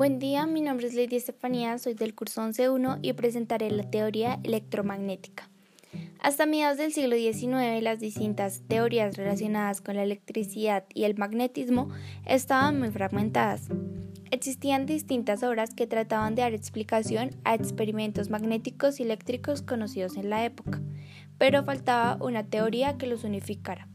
Buen día, mi nombre es Lady Estefanía, soy del curso 11.1 y presentaré la teoría electromagnética. Hasta mediados del siglo XIX, las distintas teorías relacionadas con la electricidad y el magnetismo estaban muy fragmentadas. Existían distintas obras que trataban de dar explicación a experimentos magnéticos y eléctricos conocidos en la época, pero faltaba una teoría que los unificara.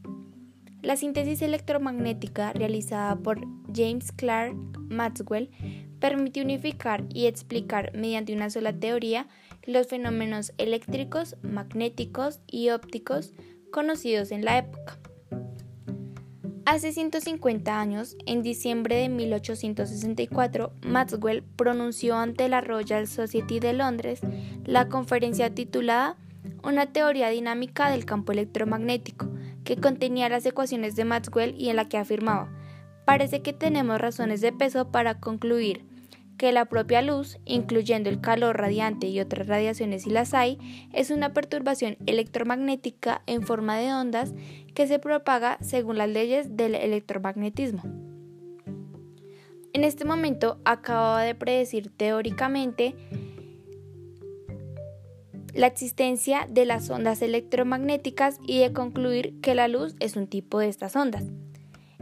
La síntesis electromagnética realizada por James Clerk Maxwell permite unificar y explicar mediante una sola teoría los fenómenos eléctricos, magnéticos y ópticos conocidos en la época. Hace 150 años, en diciembre de 1864, Maxwell pronunció ante la Royal Society de Londres la conferencia titulada Una teoría dinámica del campo electromagnético, que contenía las ecuaciones de Maxwell y en la que afirmaba, parece que tenemos razones de peso para concluir que la propia luz, incluyendo el calor radiante y otras radiaciones si las hay, es una perturbación electromagnética en forma de ondas que se propaga según las leyes del electromagnetismo. En este momento acababa de predecir teóricamente la existencia de las ondas electromagnéticas y de concluir que la luz es un tipo de estas ondas.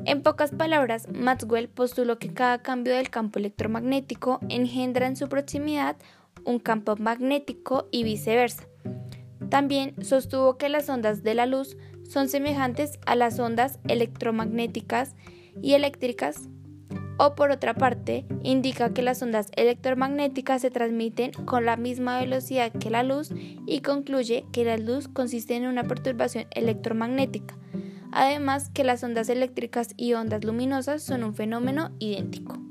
En pocas palabras, Maxwell postuló que cada cambio del campo electromagnético engendra en su proximidad un campo magnético y viceversa. También sostuvo que las ondas de la luz son semejantes a las ondas electromagnéticas y eléctricas o por otra parte, indica que las ondas electromagnéticas se transmiten con la misma velocidad que la luz y concluye que la luz consiste en una perturbación electromagnética, además que las ondas eléctricas y ondas luminosas son un fenómeno idéntico.